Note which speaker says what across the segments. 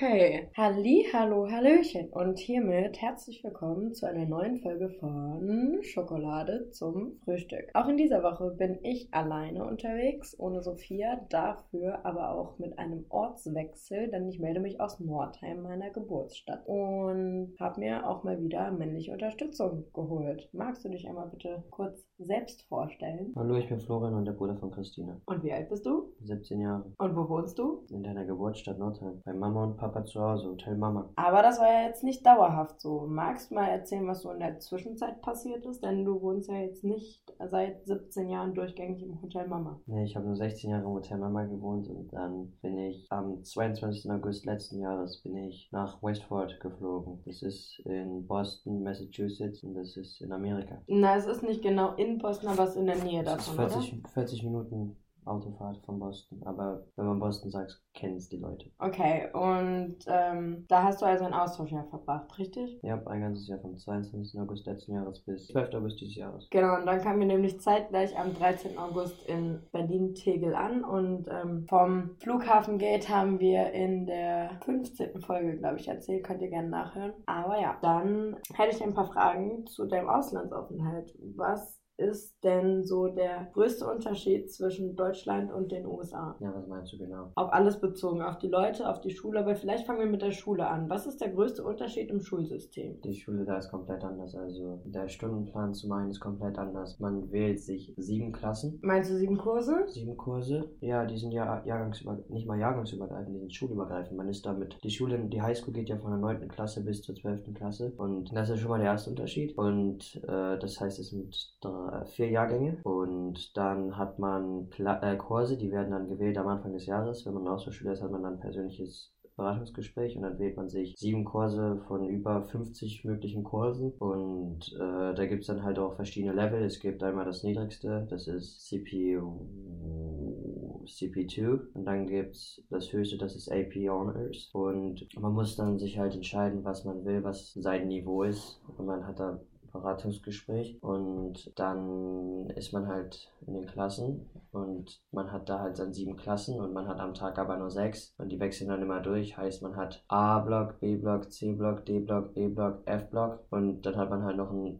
Speaker 1: Okay, Halli, hallo, hallöchen und hiermit herzlich willkommen zu einer neuen Folge von Schokolade zum Frühstück. Auch in dieser Woche bin ich alleine unterwegs, ohne Sophia, dafür aber auch mit einem Ortswechsel, denn ich melde mich aus Nordheim, meiner Geburtsstadt und habe mir auch mal wieder männliche Unterstützung geholt. Magst du dich einmal bitte kurz selbst vorstellen?
Speaker 2: Hallo, ich bin Florian und der Bruder von Christine.
Speaker 1: Und wie alt bist du?
Speaker 2: 17 Jahre.
Speaker 1: Und wo wohnst du?
Speaker 2: In deiner Geburtsstadt Nordheim. Bei Mama und Papa zu Hause, Hotel Mama.
Speaker 1: Aber das war ja jetzt nicht dauerhaft so. Magst du mal erzählen, was so in der Zwischenzeit passiert ist? Denn du wohnst ja jetzt nicht seit 17 Jahren durchgängig im Hotel Mama.
Speaker 2: Nee, ich habe nur 16 Jahre im Hotel Mama gewohnt und dann bin ich am 22. August letzten Jahres bin ich nach Westford geflogen. Das ist in Boston, Massachusetts und das ist in Amerika.
Speaker 1: Na, es ist nicht genau in Boston, aber es ist in der Nähe davon,
Speaker 2: 40, 40 Minuten Autofahrt von Boston. Aber wenn man Boston sagt, kennen es die Leute.
Speaker 1: oder? Okay, und ähm, da hast du also ein Austauschjahr verbracht, richtig?
Speaker 2: Ich habe ein ganzes Jahr vom 22. August letzten Jahres bis 12. August dieses Jahres.
Speaker 1: Genau, und dann kamen wir nämlich zeitgleich am 13. August in Berlin-Tegel an und ähm, vom Flughafengate haben wir in der 15. Folge, glaube ich, erzählt, könnt ihr gerne nachhören. Aber ja, dann hätte ich ein paar Fragen zu deinem Auslandsaufenthalt. Was ist denn so der größte Unterschied zwischen Deutschland und den USA?
Speaker 2: Ja, was meinst du genau?
Speaker 1: Auf alles bezogen, auf die Leute, auf die Schule, aber vielleicht fangen wir mit der Schule an. Was ist der größte Unterschied im Schulsystem?
Speaker 2: Die Schule da ist komplett anders. Also der Stundenplan zu meinen ist komplett anders. Man wählt sich sieben Klassen,
Speaker 1: Meinst du sieben Kurse?
Speaker 2: sieben Kurse. Ja, die sind ja jahrgangsüber nicht mal jahrgangsübergreifend, die sind schulübergreifend. Man ist damit, die Schule, die Highschool geht ja von der 9. Klasse bis zur 12. Klasse. Und das ist schon mal der erste Unterschied. Und äh, das heißt, es sind drei, vier Jahrgänge. Und dann hat man Pla äh, Kurse, die werden dann gewählt am Anfang des Jahres. Wenn man Austauschschüler ist, hat man dann ein persönliches Beratungsgespräch und dann wählt man sich sieben Kurse von über 50 möglichen Kursen und äh, da gibt es dann halt auch verschiedene Level. Es gibt einmal das niedrigste, das ist CPU, CP2 und dann gibt es das höchste, das ist AP Honors und man muss dann sich halt entscheiden, was man will, was sein Niveau ist und man hat da Beratungsgespräch und dann ist man halt in den Klassen und man hat da halt dann sieben Klassen und man hat am Tag aber nur sechs und die wechseln dann immer durch. Heißt, man hat A-Block, B-Block, C-Block, D-Block, E-Block, F-Block und dann hat man halt noch einen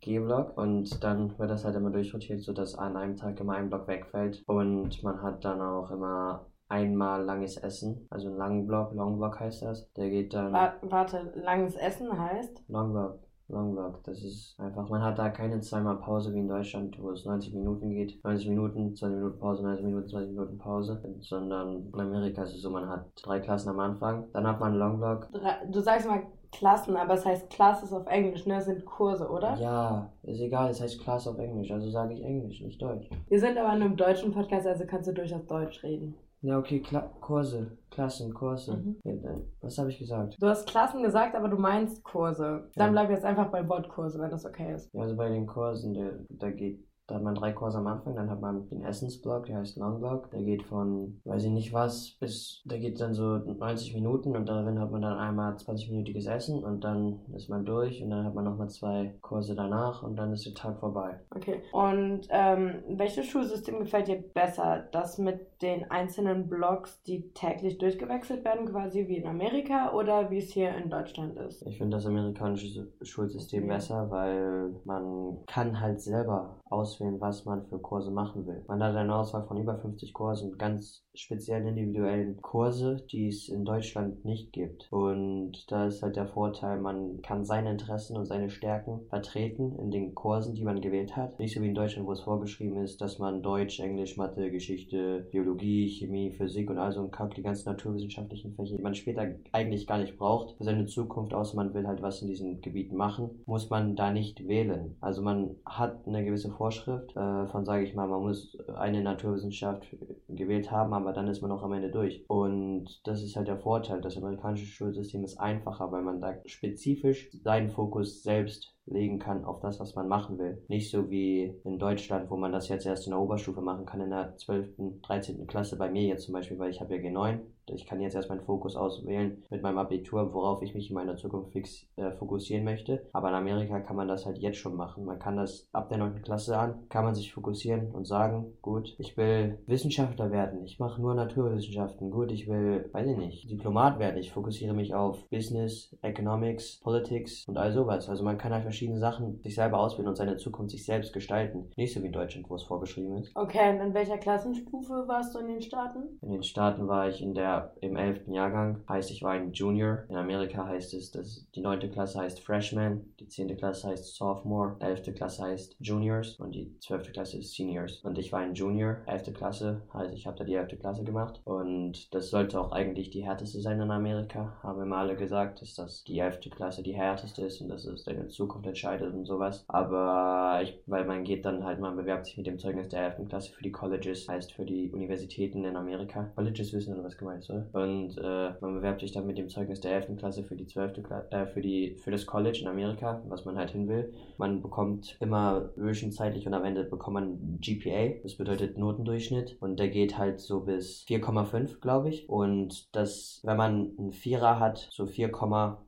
Speaker 2: G-Block und dann wird das halt immer durchrotiert, sodass an einem Tag immer ein Block wegfällt und man hat dann auch immer einmal langes Essen, also einen langen Block, Long Block heißt das. Der geht dann
Speaker 1: Wa- Warte, langes Essen heißt?
Speaker 2: Long Block. Long Block, das ist einfach, man hat da keine zweimal Pause wie in Deutschland, wo es 90 Minuten geht. 90 Minuten, 20 Minuten Pause, 90 Minuten, 20 Minuten Pause. Sondern in Amerika ist es so, man hat drei Klassen am Anfang, dann hat man einen Long Block.
Speaker 1: Du sagst mal Klassen, aber es heißt Classes auf Englisch, ne? Das sind Kurse, oder?
Speaker 2: Ja, ist egal, es heißt Class auf Englisch, also sage ich Englisch, nicht Deutsch.
Speaker 1: Wir sind aber in einem deutschen Podcast, also kannst du durchaus Deutsch reden.
Speaker 2: Ja, okay, Kla Kurse, Klassen, Kurse.
Speaker 1: Mhm.
Speaker 2: Ja, was habe ich gesagt?
Speaker 1: Du hast Klassen gesagt, aber du meinst Kurse. Dann
Speaker 2: Ja.
Speaker 1: bleib jetzt einfach beim Wort Kurse, wenn das okay ist.
Speaker 2: Ja, also bei den Kursen, der, da geht, da hat man drei Kurse am Anfang, dann hat man den Essensblock, der heißt Long Block, der geht von, weiß ich nicht was, bis, der geht dann so 90 Minuten und darin hat man dann einmal 20-minütiges Essen und dann ist man durch und dann hat man nochmal zwei Kurse danach und dann ist der Tag vorbei.
Speaker 1: Okay. Und ähm, welches Schulsystem gefällt dir besser? Das mit den einzelnen Blocks, die täglich durchgewechselt werden, quasi wie in Amerika oder wie es hier in Deutschland ist?
Speaker 2: Ich finde das amerikanische Schulsystem besser, weil man kann halt selber auswählen, was man für Kurse machen will. Man hat eine Auswahl von über 50 Kursen, ganz speziellen individuellen Kurse, die es in Deutschland nicht gibt. Und da ist halt der Vorteil, man kann seine Interessen und seine Stärken vertreten in den Kursen, die man gewählt hat. Nicht so wie in Deutschland, wo es vorgeschrieben ist, dass man Deutsch, Englisch, Mathe, Geschichte, Biologie, Chemie, Physik und all so ein Kack, die ganzen naturwissenschaftlichen Fächer, die man später eigentlich gar nicht braucht für seine Zukunft, außer man will halt was in diesen Gebieten machen, muss man da nicht wählen. Also man hat eine gewisse Vorschrift äh, von, sage ich mal, man muss eine Naturwissenschaft gewählt haben, aber dann ist man auch am Ende durch. Und das ist halt der Vorteil. Das amerikanische Schulsystem ist einfacher, weil man da spezifisch seinen Fokus selbst legen kann auf das, was man machen will. Nicht so wie in Deutschland, wo man das jetzt erst in der Oberstufe machen kann, in der 12., 13. Klasse, bei mir jetzt zum Beispiel, weil ich habe ja G9. Ich kann jetzt erst meinen Fokus auswählen mit meinem Abitur, worauf ich mich in meiner Zukunft fix, äh, fokussieren möchte. Aber in Amerika kann man das halt jetzt schon machen. Man kann das ab der 9. Klasse an, kann man sich fokussieren und sagen, gut, ich will Wissenschaftler werden. Ich mache nur Naturwissenschaften. Gut, ich will, weiß ich nicht, Diplomat werden. Ich fokussiere mich auf Business, Economics, Politics und all sowas. Also man kann halt verschiedene Sachen sich selber auswählen und seine Zukunft sich selbst gestalten. Nicht so wie in Deutschland, wo es vorgeschrieben ist.
Speaker 1: Okay, und in welcher Klassenstufe warst du in den Staaten?
Speaker 2: In den Staaten war ich in der, im 11. Jahrgang. Heißt, ich war ein Junior. In Amerika heißt es, dass die 9. Klasse heißt Freshman, die 10. Klasse heißt Sophomore, 11. Klasse heißt Juniors und die 12. Klasse ist Seniors. Und ich war ein Junior, 11. Klasse, heißt ich habe da die 11. Klasse gemacht. Und das sollte auch eigentlich die härteste sein in Amerika. Haben immer alle gesagt, dass das die 11. Klasse die härteste ist und dass es deine Zukunft entscheidet und sowas. Aber ich, weil man geht dann halt, man bewerbt sich mit dem Zeugnis der 11. Klasse für die Colleges, heißt für die Universitäten in Amerika. Colleges wissen was gemeint ist, oder? Und äh, man bewerbt sich dann mit dem Zeugnis der 11. Klasse für die 12. Klasse, äh, für die, für das College in Amerika, was man halt hin will. Man bekommt immer zwischenzeitlich und am Ende bekommt man GPA, das bedeutet Notendurchschnitt und der geht halt so bis 4,5, glaube ich. Und das, wenn man einen Vierer hat, so 4,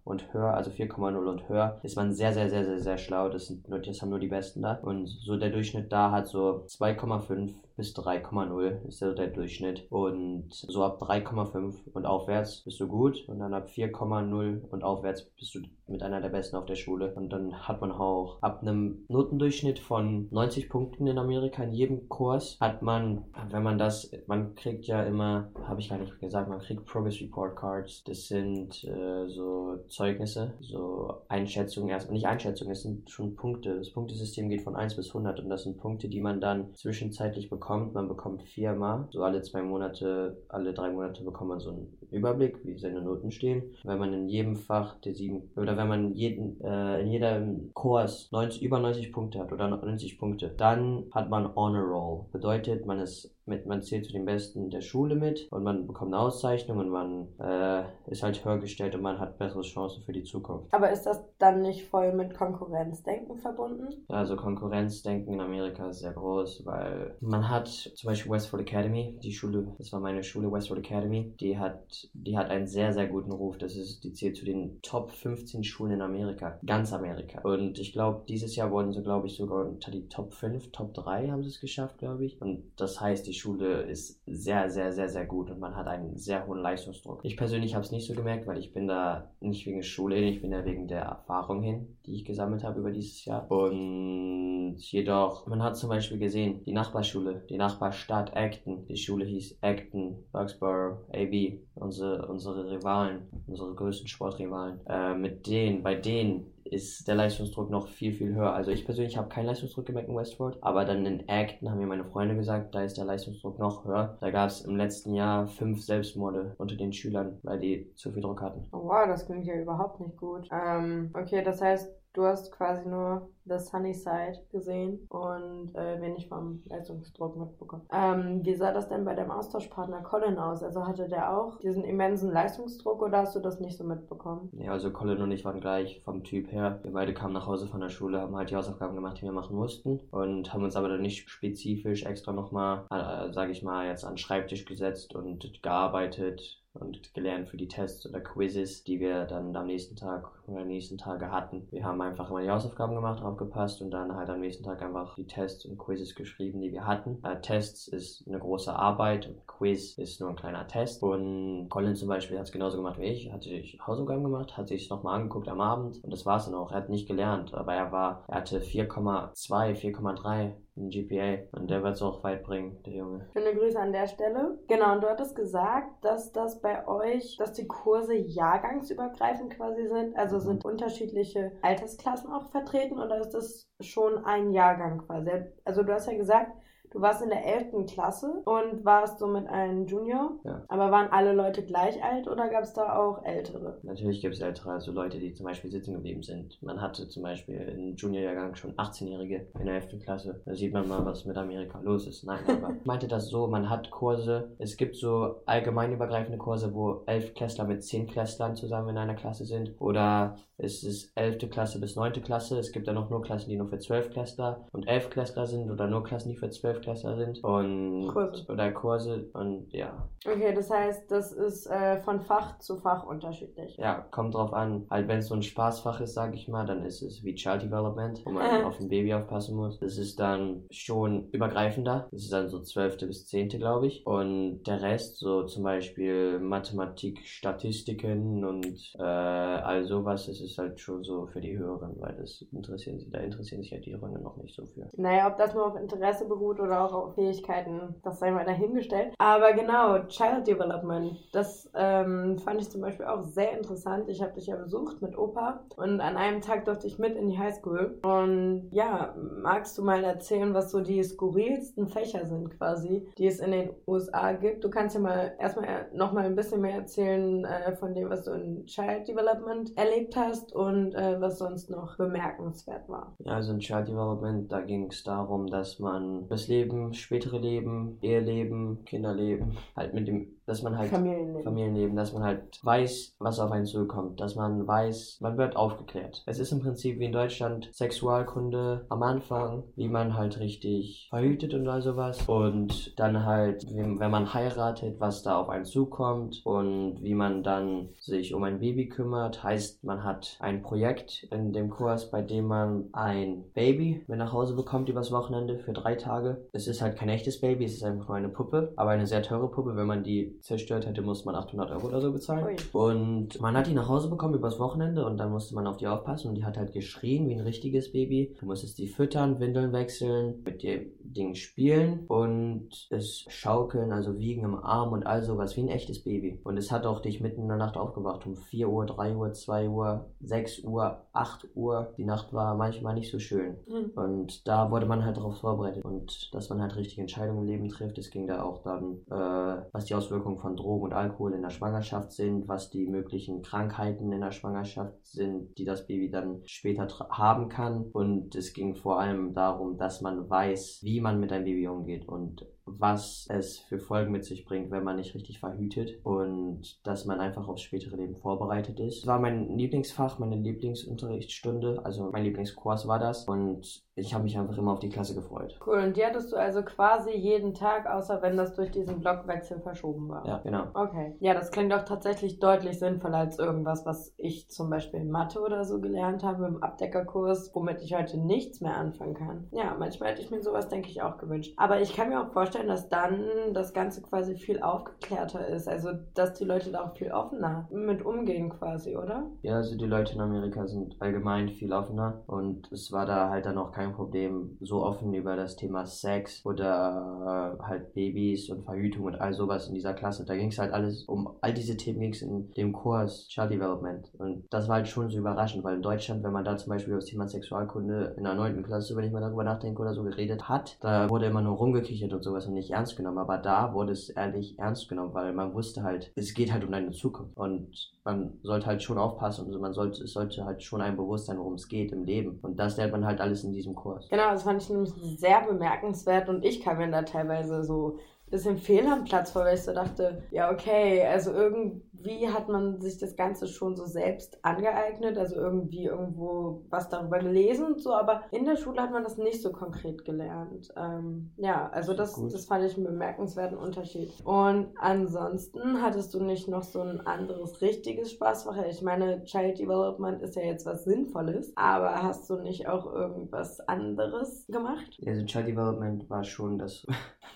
Speaker 2: und höher, also 4,0 und höher, ist man sehr, sehr, sehr, sehr, sehr schlau. Das, sind nur, das haben nur die Besten da. Und so der Durchschnitt da hat so 2,5 bis 3,0 ist so der Durchschnitt. Und so ab 3,5 und aufwärts bist du gut. Und dann ab 4,0 und aufwärts bist du mit einer der Besten auf der Schule. Und dann hat man auch ab einem Notendurchschnitt von 90 Punkten in Amerika in jedem Kurs, hat man, wenn man das, man kriegt ja immer, habe ich gar nicht gesagt, man kriegt Progress Report Cards. Das sind äh, so Zeugnisse, so Einschätzungen erstmal, nicht Einschätzungen, es sind schon Punkte. Das Punktesystem geht von 1 bis 100 und das sind Punkte, die man dann zwischenzeitlich bekommt. Man bekommt viermal, so alle zwei Monate, alle drei Monate bekommt man so einen Überblick, wie seine Noten stehen. Wenn man in jedem Fach der sieben, oder wenn man jeden, äh, in jedem Kurs 90, über 90 Punkte hat oder 90 Punkte, dann hat man Honor Roll. Bedeutet, man ist mit, man zählt zu den Besten der Schule mit und man bekommt eine Auszeichnung und man äh, ist halt höher gestellt und man hat bessere Chancen für die Zukunft.
Speaker 1: Aber ist das dann nicht voll mit Konkurrenzdenken verbunden?
Speaker 2: Also Konkurrenzdenken in Amerika ist sehr groß, weil man hat zum Beispiel Westford Academy, die Schule, das war meine Schule, Westford Academy, die hat, die hat einen sehr, sehr guten Ruf. Das ist, die zählt zu den Top 15 Schulen in Amerika, ganz Amerika. Und ich glaube, dieses Jahr wurden sie, glaube ich, sogar unter die Top 5, Top 3 haben sie es geschafft, glaube ich. Und das heißt, die Schule ist sehr, sehr, sehr, sehr gut und man hat einen sehr hohen Leistungsdruck. Ich persönlich habe es nicht so gemerkt, weil ich bin da nicht wegen der Schule hin, ich bin da wegen der Erfahrung hin, die ich gesammelt habe über dieses Jahr. Und jedoch, man hat zum Beispiel gesehen, die Nachbarschule, die Nachbarstadt Acton, die Schule hieß Acton, Bucksborough, AB, unsere, unsere Rivalen, unsere größten Sportrivalen, äh, mit denen, bei denen ist der Leistungsdruck noch viel, viel höher. Also ich persönlich habe keinen Leistungsdruck gemerkt in Westworld, aber dann in Acton haben mir meine Freunde gesagt, da ist der Leistungsdruck noch höher. Da gab es im letzten Jahr fünf Selbstmorde unter den Schülern, weil die zu viel Druck hatten.
Speaker 1: Oh, wow, das klingt ja überhaupt nicht gut. Ähm, okay, das heißt, du hast quasi nur das Sunny Side gesehen und äh, wenig vom Leistungsdruck mitbekommen. Ähm, wie sah das denn bei deinem Austauschpartner Colin aus? Also hatte der auch diesen immensen Leistungsdruck oder hast du das nicht so mitbekommen?
Speaker 2: Ja, also Colin und ich waren gleich vom Typ her. Wir beide kamen nach Hause von der Schule, haben halt die Hausaufgaben gemacht, die wir machen mussten und haben uns aber dann nicht spezifisch extra nochmal, äh, sage ich mal, jetzt an den Schreibtisch gesetzt und gearbeitet und gelernt für die Tests oder Quizzes, die wir dann am nächsten Tag oder nächsten Tage hatten. Wir haben einfach immer die Hausaufgaben gemacht, aufgepasst und dann halt am nächsten Tag einfach die Tests und Quizzes geschrieben, die wir hatten. Äh, Tests ist eine große Arbeit und Quiz ist nur ein kleiner Test. Und Colin zum Beispiel hat es genauso gemacht wie ich, hat sich Hausaufgaben gemacht, hat sich nochmal angeguckt am Abend und das war es dann auch. Er hat nicht gelernt, aber er war, er hatte 4,2, 4,3 ein GPA. Und der wird es auch weit bringen, der Junge.
Speaker 1: Schöne Grüße an der Stelle. Genau, und du hattest gesagt, dass das bei euch, dass die Kurse jahrgangsübergreifend quasi sind. Also sind unterschiedliche Altersklassen auch vertreten oder ist das schon ein Jahrgang quasi? Also du hast ja gesagt, Du warst in der 11. Klasse und warst so mit einem Junior.
Speaker 2: Ja.
Speaker 1: Aber waren alle Leute gleich alt oder gab es da auch ältere?
Speaker 2: Natürlich gibt es ältere, also Leute, die zum Beispiel sitzen geblieben sind. Man hatte zum Beispiel im Juniorjahrgang schon 18-Jährige in der 11. Klasse. Da sieht man mal, was mit Amerika los ist. Nein, aber ich meinte das so, man hat Kurse, es gibt so allgemeinübergreifende Kurse, wo 11 Klässler mit 10 Klässlern zusammen in einer Klasse sind. Oder es ist 11. Klasse bis 9. Klasse. Es gibt dann noch nur Klassen, die nur für 12 Klässler und 11 Klässler sind oder nur Klassen, die für 12 Zwölfklässler sind und
Speaker 1: Kurse.
Speaker 2: oder Kurse und ja.
Speaker 1: Okay, das heißt, das ist äh, von Fach zu Fach unterschiedlich.
Speaker 2: Ja, kommt drauf an. Halt, wenn es so ein Spaßfach ist, sag ich mal, dann ist es wie Child Development, wo man auf ein Baby aufpassen muss. Das ist dann schon übergreifender. Das ist dann so zwölfte bis zehnte, glaube ich. Und der Rest, so zum Beispiel Mathematik, Statistiken und äh, all sowas, das ist halt schon so für die Höheren, weil das interessieren sie, da interessieren sich ja die Runde noch nicht so für.
Speaker 1: Naja, ob das nur auf Interesse beruht oder auch auf Fähigkeiten, das sei mal dahingestellt. Aber genau, Child Development, das ähm, fand ich zum Beispiel auch sehr interessant. Ich habe dich ja besucht mit Opa und an einem Tag durfte ich mit in die Highschool. Und ja, magst du mal erzählen, was so die skurrilsten Fächer sind quasi, die es in den USA gibt? Du kannst ja mal erstmal noch mal ein bisschen mehr erzählen äh, von dem, was du in Child Development erlebt hast und äh, was sonst noch bemerkenswert war.
Speaker 2: Ja, also in Child Development, da ging es darum, dass man das Leben, spätere Leben, Eheleben, Kinderleben, halt mit dem, dass man halt
Speaker 1: Familienleben.
Speaker 2: Familienleben, dass man halt weiß, was auf einen zukommt, dass man weiß, man wird aufgeklärt. Es ist im Prinzip wie in Deutschland Sexualkunde am Anfang, wie man halt richtig verhütet und all sowas und dann halt, wenn wenn man heiratet, was da auf einen zukommt und wie man dann sich um ein Baby kümmert, heißt, man hat ein Projekt in dem Kurs, bei dem man ein Baby mit nach Hause bekommt übers Wochenende für drei Tage. Es ist halt kein echtes Baby, es ist einfach nur eine Puppe, aber eine sehr teure Puppe. Wenn man die zerstört hätte, muss man 800 Euro oder so bezahlen.
Speaker 1: Ui.
Speaker 2: Und man hat die nach Hause bekommen übers Wochenende und dann musste man auf die aufpassen und die hat halt geschrien wie ein richtiges Baby. Du musstest die füttern, Windeln wechseln, mit dem Ding spielen und es schaukeln, also wiegen im Arm und all sowas wie ein echtes Baby. Und es hat auch dich mitten in der Nacht aufgewacht um 4 Uhr, 3 Uhr, 2 Uhr, 6 Uhr, 8 Uhr. Die Nacht war manchmal nicht so schön.
Speaker 1: Hm.
Speaker 2: Und da wurde man halt darauf vorbereitet und dass man halt richtige Entscheidungen im Leben trifft. Es ging da auch dann, äh, was die Auswirkungen von Drogen und Alkohol in der Schwangerschaft sind, was die möglichen Krankheiten in der Schwangerschaft sind, die das Baby dann später haben kann. Und es ging vor allem darum, dass man weiß, wie man mit einem Baby umgeht und was es für Folgen mit sich bringt, wenn man nicht richtig verhütet und dass man einfach aufs spätere Leben vorbereitet ist. Das war mein Lieblingsfach, meine Lieblingsunterrichtsstunde, also mein Lieblingskurs war das und ich habe mich einfach immer auf die Klasse gefreut.
Speaker 1: Cool, und die hattest du also quasi jeden Tag, außer wenn das durch diesen Blockwechsel verschoben war.
Speaker 2: Ja, genau.
Speaker 1: Okay. Ja, das klingt doch tatsächlich deutlich sinnvoller als irgendwas, was ich zum Beispiel in Mathe oder so gelernt habe im Abdeckerkurs, womit ich heute nichts mehr anfangen kann. Ja, manchmal hätte ich mir sowas, denke ich, auch gewünscht. Aber ich kann mir auch vorstellen, dass dann das Ganze quasi viel aufgeklärter ist. Also, dass die Leute da auch viel offener mit umgehen quasi, oder?
Speaker 2: Ja, also die Leute in Amerika sind allgemein viel offener und es war da halt dann auch kein Problem, so offen über das Thema Sex oder äh, halt Babys und Verhütung und all sowas in dieser Klasse. Da ging es halt alles um all diese Themen ging es in dem Kurs Child Development und das war halt schon so überraschend, weil in Deutschland, wenn man da zum Beispiel über das Thema Sexualkunde in der 9. Klasse, wenn ich mal darüber nachdenke oder so geredet hat, da wurde immer nur rumgekichert und sowas und nicht ernst genommen. Aber da wurde es ehrlich ernst genommen, weil man wusste halt, es geht halt um deine Zukunft und man sollte halt schon aufpassen und man sollte, es sollte halt schon einem bewusst sein, worum es geht im Leben. Und das lernt man halt alles in diesem Kurs.
Speaker 1: Genau, das fand ich nämlich sehr bemerkenswert und ich kam mir da teilweise so ein bisschen fehl am Platz vor, weil ich so dachte, ja, okay, also irgendwie hat man sich das Ganze schon so selbst angeeignet, also irgendwie irgendwo was darüber gelesen und so, aber in der Schule hat man das nicht so konkret gelernt. Ähm, ja, also das,
Speaker 2: Gut.
Speaker 1: das fand ich einen bemerkenswerten Unterschied. Und ansonsten hattest du nicht noch so ein anderes richtiges Spaßfach? Ich meine, Child Development ist ja jetzt was Sinnvolles, aber hast du nicht auch irgendwas anderes gemacht?
Speaker 2: Also Child Development war schon das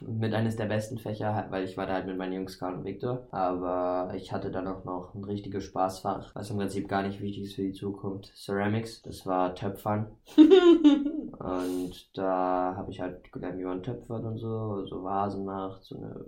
Speaker 2: mit eines der besten Fächer, weil ich war da halt mit meinen Jungs Karl und Victor. Aber ich hatte dann auch noch ein richtiges Spaßfach, was im Prinzip gar nicht wichtig ist für die Zukunft. Ceramics, das war Töpfern. Und da habe ich halt gelernt, wie man töpfert und so, so Vasen macht, so eine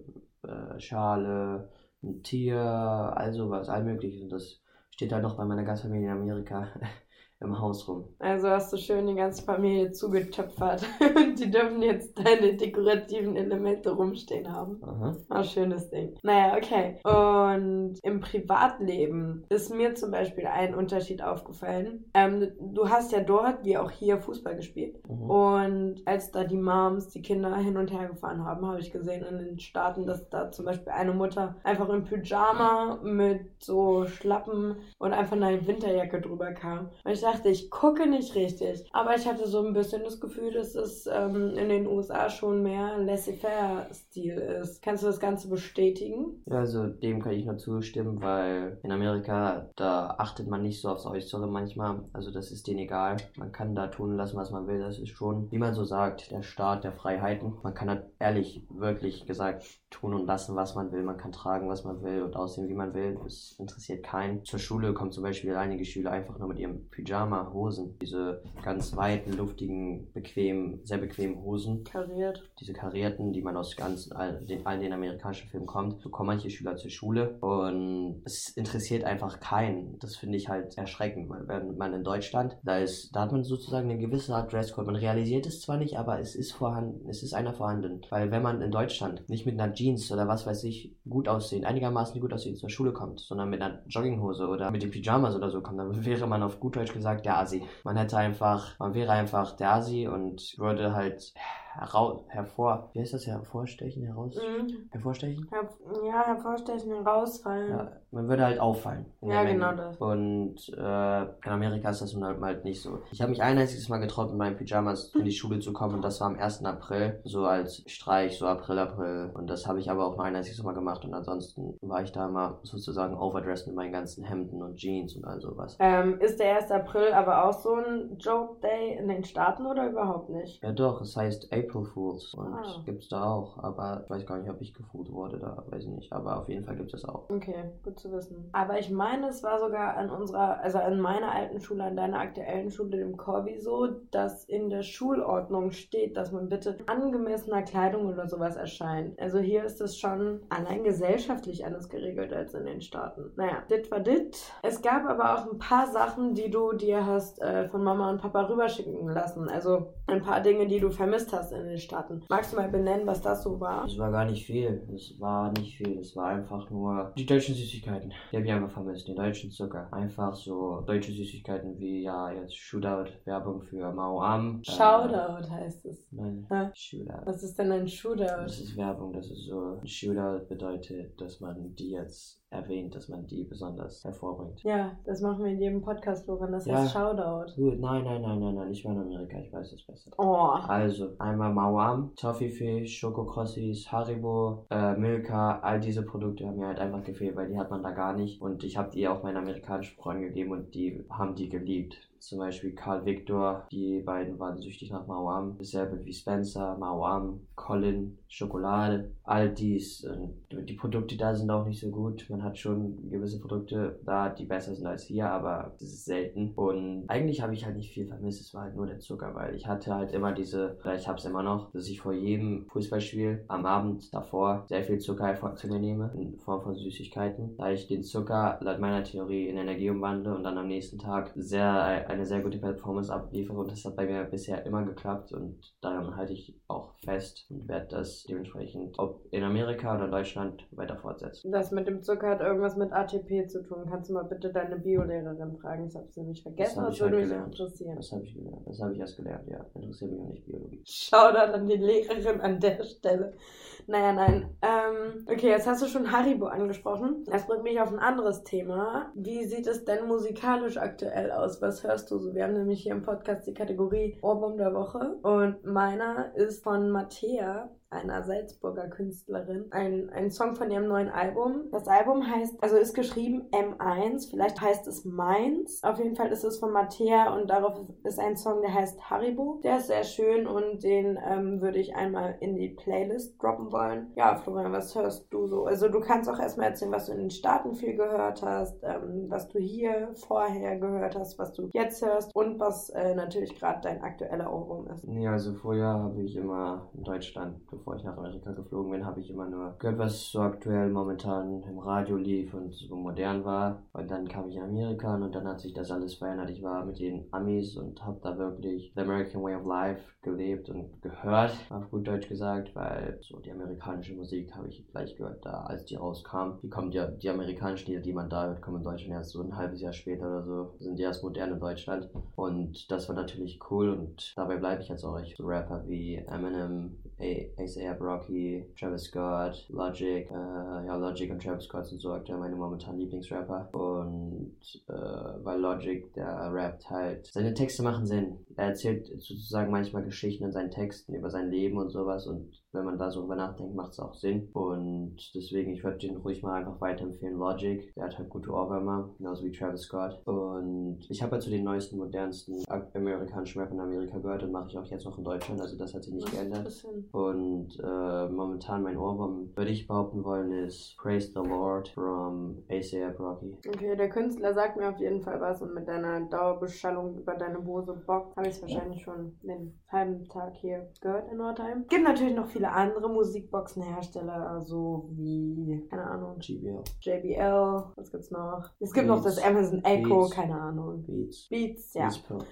Speaker 2: äh, Schale, ein Tier, all sowas, all mögliches. Und das steht halt noch bei meiner Gastfamilie in Amerika im Haus rum.
Speaker 1: Also hast du schön die ganze Familie zugetöpfert und die dürfen jetzt deine dekorativen Elemente rumstehen haben.
Speaker 2: Aha.
Speaker 1: Ah, schönes Ding. Naja, okay. Und im Privatleben ist mir zum Beispiel ein Unterschied aufgefallen. Ähm, du hast ja dort, wie auch hier, Fußball gespielt.
Speaker 2: Mhm.
Speaker 1: Und als da die Moms die Kinder hin und her gefahren haben, habe ich gesehen in den Staaten, dass da zum Beispiel eine Mutter einfach im Pyjama mit so Schlappen und einfach einer Winterjacke drüber kam. Und ich dachte dachte, ich gucke nicht richtig. Aber ich hatte so ein bisschen das Gefühl, dass es ähm, in den USA schon mehr laissez-faire-Stil ist. Kannst du das Ganze bestätigen?
Speaker 2: Ja, also dem kann ich nur zustimmen, weil in Amerika, da achtet man nicht so aufs Äußere manchmal. Also das ist denen egal. Man kann da tun lassen, was man will. Das ist schon, wie man so sagt, der Staat der Freiheiten. Man kann halt ehrlich, wirklich gesagt tun und lassen, was man will. Man kann tragen, was man will und aussehen, wie man will. Es interessiert keinen. Zur Schule kommen zum Beispiel einige Schüler einfach nur mit ihrem Pyjama-Hosen. Diese ganz weiten, luftigen, bequemen, sehr bequemen Hosen.
Speaker 1: Kariert.
Speaker 2: Diese karierten, die man aus ganz all den, all den amerikanischen Filmen kommt. So kommen manche Schüler zur Schule und es interessiert einfach keinen. Das finde ich halt erschreckend, weil wenn man in Deutschland, da ist, da hat man sozusagen eine gewisse Art Dresscode. Man realisiert es zwar nicht, aber es ist vorhanden, es ist einer vorhanden. Weil wenn man in Deutschland nicht mit einer Jeans oder was weiß ich gut aussehen, einigermaßen gut aussehen zur Schule kommt, sondern mit einer Jogginghose oder mit den Pyjamas oder so kommt, dann wäre man auf gut Deutsch gesagt der Asi. Man hätte einfach, man wäre einfach der Asi und würde halt herau hervor, wie heißt das, hervorstechen, heraus,
Speaker 1: Mhm.
Speaker 2: hervorstechen?
Speaker 1: Her ja, hervorstechen, herausfallen.
Speaker 2: Ja, man würde halt auffallen.
Speaker 1: Ja, genau das.
Speaker 2: Und äh, in Amerika ist das nun halt halt nicht so. Ich habe mich ein einziges Mal getraut, mit meinen Pyjamas in die Schule zu kommen und das war am 1. April, so als Streich, so April, April. Und das habe ich aber auch nur ein einziges Mal gemacht und ansonsten war ich da immer sozusagen overdressed mit meinen ganzen Hemden und Jeans und all sowas.
Speaker 1: Ähm, ist der 1. April aber auch so ein Joke Day in den Staaten oder überhaupt nicht?
Speaker 2: Ja doch, es heißt April Fools und
Speaker 1: Ah.
Speaker 2: gibt's da auch, aber ich weiß gar nicht, ob ich gefood wurde da, weiß ich nicht, aber auf jeden Fall gibt es auch.
Speaker 1: Okay, gut zu wissen. Aber ich meine, es war sogar an unserer, also an meiner alten Schule, an deiner aktuellen Schule, dem Corby, so, dass in der Schulordnung steht, dass man bitte in angemessener Kleidung oder sowas erscheint. Also hier ist es schon allein gesellschaftlich anders geregelt als in den Staaten. Naja, dit war dit. Es gab aber auch ein paar Sachen, die du dir hast äh, von Mama und Papa rüberschicken lassen. Also ein paar Dinge, die du vermisst hast in den Staaten. Magst du mal benennen, was das so war?
Speaker 2: Es war gar nicht viel. Es war nicht viel. Es war einfach nur die deutschen Süßigkeiten. Die habe ich einfach vermisst. Den deutschen Zucker. Einfach so deutsche Süßigkeiten wie ja jetzt Shootout, Werbung für Mao Am.
Speaker 1: Shoutout heißt es.
Speaker 2: Äh, nein,
Speaker 1: Hä?
Speaker 2: Shootout.
Speaker 1: Was ist denn ein Shootout?
Speaker 2: Das ist Werbung. Das ist so. Shootout bedeutet, dass man die jetzt erwähnt, dass man die besonders hervorbringt.
Speaker 1: Ja, das machen wir in jedem Podcast, Florian. Das
Speaker 2: Ja.
Speaker 1: heißt Shoutout.
Speaker 2: Gut, nein, nein, nein, nein, nein. Ich war in Amerika. Ich weiß das besser.
Speaker 1: Oh.
Speaker 2: Also, einmal Mauam, Toffifee, Schokokrossis, Haribo, äh, Milka, all diese Produkte haben mir halt einfach gefehlt, weil die hat man da gar nicht. Und ich habe die auch meinen amerikanischen Freunden gegeben und die haben die geliebt. Zum Beispiel Karl Victor, die beiden waren süchtig nach Mauam. Dasselbe wie Spencer, Mauam, Colin, Schokolade, all dies. Und die Produkte da sind auch nicht so gut. Man hat schon gewisse Produkte da, die besser sind als hier, aber das ist selten. Und eigentlich habe ich halt nicht viel vermisst. Es war halt nur der Zucker, weil ich hatte halt immer diese, ich habe es immer noch, dass ich vor jedem Fußballspiel am Abend davor sehr viel Zucker zu mir nehme, in Form von Süßigkeiten, da ich den Zucker laut meiner Theorie in Energie umwandle und dann am nächsten Tag sehr eine sehr gute Performance abliefere und das hat bei mir bisher immer geklappt und daran halte ich auch fest und werde das dementsprechend, ob in Amerika oder Deutschland, weiter fortsetzen.
Speaker 1: Das mit dem Zucker hat irgendwas mit ATP zu tun. Kannst du mal bitte deine Biolehrerin fragen? Das habe ich nämlich vergessen. Das
Speaker 2: ich
Speaker 1: würde
Speaker 2: halt
Speaker 1: mich
Speaker 2: gelernt.
Speaker 1: interessieren.
Speaker 2: Das habe ich gelernt. Das habe ich erst gelernt, ja. Interessiert mich auch nicht Biologie.
Speaker 1: Shoutout an die Lehrerin an der Stelle. Naja, nein. Ähm, okay, jetzt hast du schon Haribo angesprochen. Das bringt mich auf ein anderes Thema. Wie sieht es denn musikalisch aktuell aus? Was hörst du so? Wir haben nämlich hier im Podcast die Kategorie Ohrwurm der Woche. Und meiner ist von Mattea einer Salzburger Künstlerin, ein, ein Song von ihrem neuen Album. Das Album heißt, also ist geschrieben M1, vielleicht heißt es Mainz. Auf jeden Fall ist es von Mattea und darauf ist ein Song, der heißt Haribo. Der ist sehr schön und den ähm, würde ich einmal in die Playlist droppen wollen. Ja, Florian, was hörst du so? Also du kannst auch erstmal erzählen, was du in den Staaten viel gehört hast, ähm, was du hier vorher gehört hast, was du jetzt hörst und was äh, natürlich gerade dein aktueller Ohrwurm ist.
Speaker 2: Nee, also vorher habe ich immer in Deutschland, bevor ich nach Amerika geflogen bin, habe ich immer nur gehört, was so aktuell momentan im Radio lief und so modern war. Und dann kam ich in Amerika und dann hat sich das alles verändert. Ich war mit den Amis und habe da wirklich The American Way of Life gelebt und gehört, auf gut Deutsch gesagt, weil so die amerikanische Musik habe ich gleich gehört, da als die rauskam. Die kommt ja, die amerikanischen Lieder, die man da hört, kommen in Deutschland erst so ein halbes Jahr später oder so, sind die erst modern in Deutschland. Und das war natürlich cool und dabei bleibe ich jetzt auch echt so Rapper wie Eminem, A- ASAP Rocky, Travis Scott, Logic. Äh, ja, Logic und Travis Scott sind so aktuell meine momentanen Lieblingsrapper. Und äh, weil Logic, der rappt halt, seine Texte machen Sinn. Er erzählt sozusagen manchmal Geschichten in seinen Texten über sein Leben und sowas und wenn man da so drüber nachdenkt, macht es auch Sinn. Und deswegen, ich würde den ruhig mal einfach weiterempfehlen. Logic, der hat halt gute Ohrwürmer, genauso wie Travis Scott. Und ich habe halt zu den neuesten, modernsten amerikanischen Rap in Amerika gehört und mache ich auch jetzt noch in Deutschland, also das hat sich nicht geändert. Und äh, momentan mein Ohrwurm, würde ich behaupten wollen, ist Praise the Lord from ASAP Rocky.
Speaker 1: Okay, der Künstler sagt mir auf jeden Fall was und mit deiner Dauerbeschallung über deine Bose Bock habe ich es wahrscheinlich schon den halben Tag hier gehört in Nordheim. Gibt natürlich noch viele viele andere Musikboxenhersteller, also wie, keine Ahnung,
Speaker 2: JBL.
Speaker 1: JBL, was gibt's noch? Es gibt Beats. noch das Amazon Echo, Beats. keine Ahnung.
Speaker 2: Beats.
Speaker 1: Beats, ja.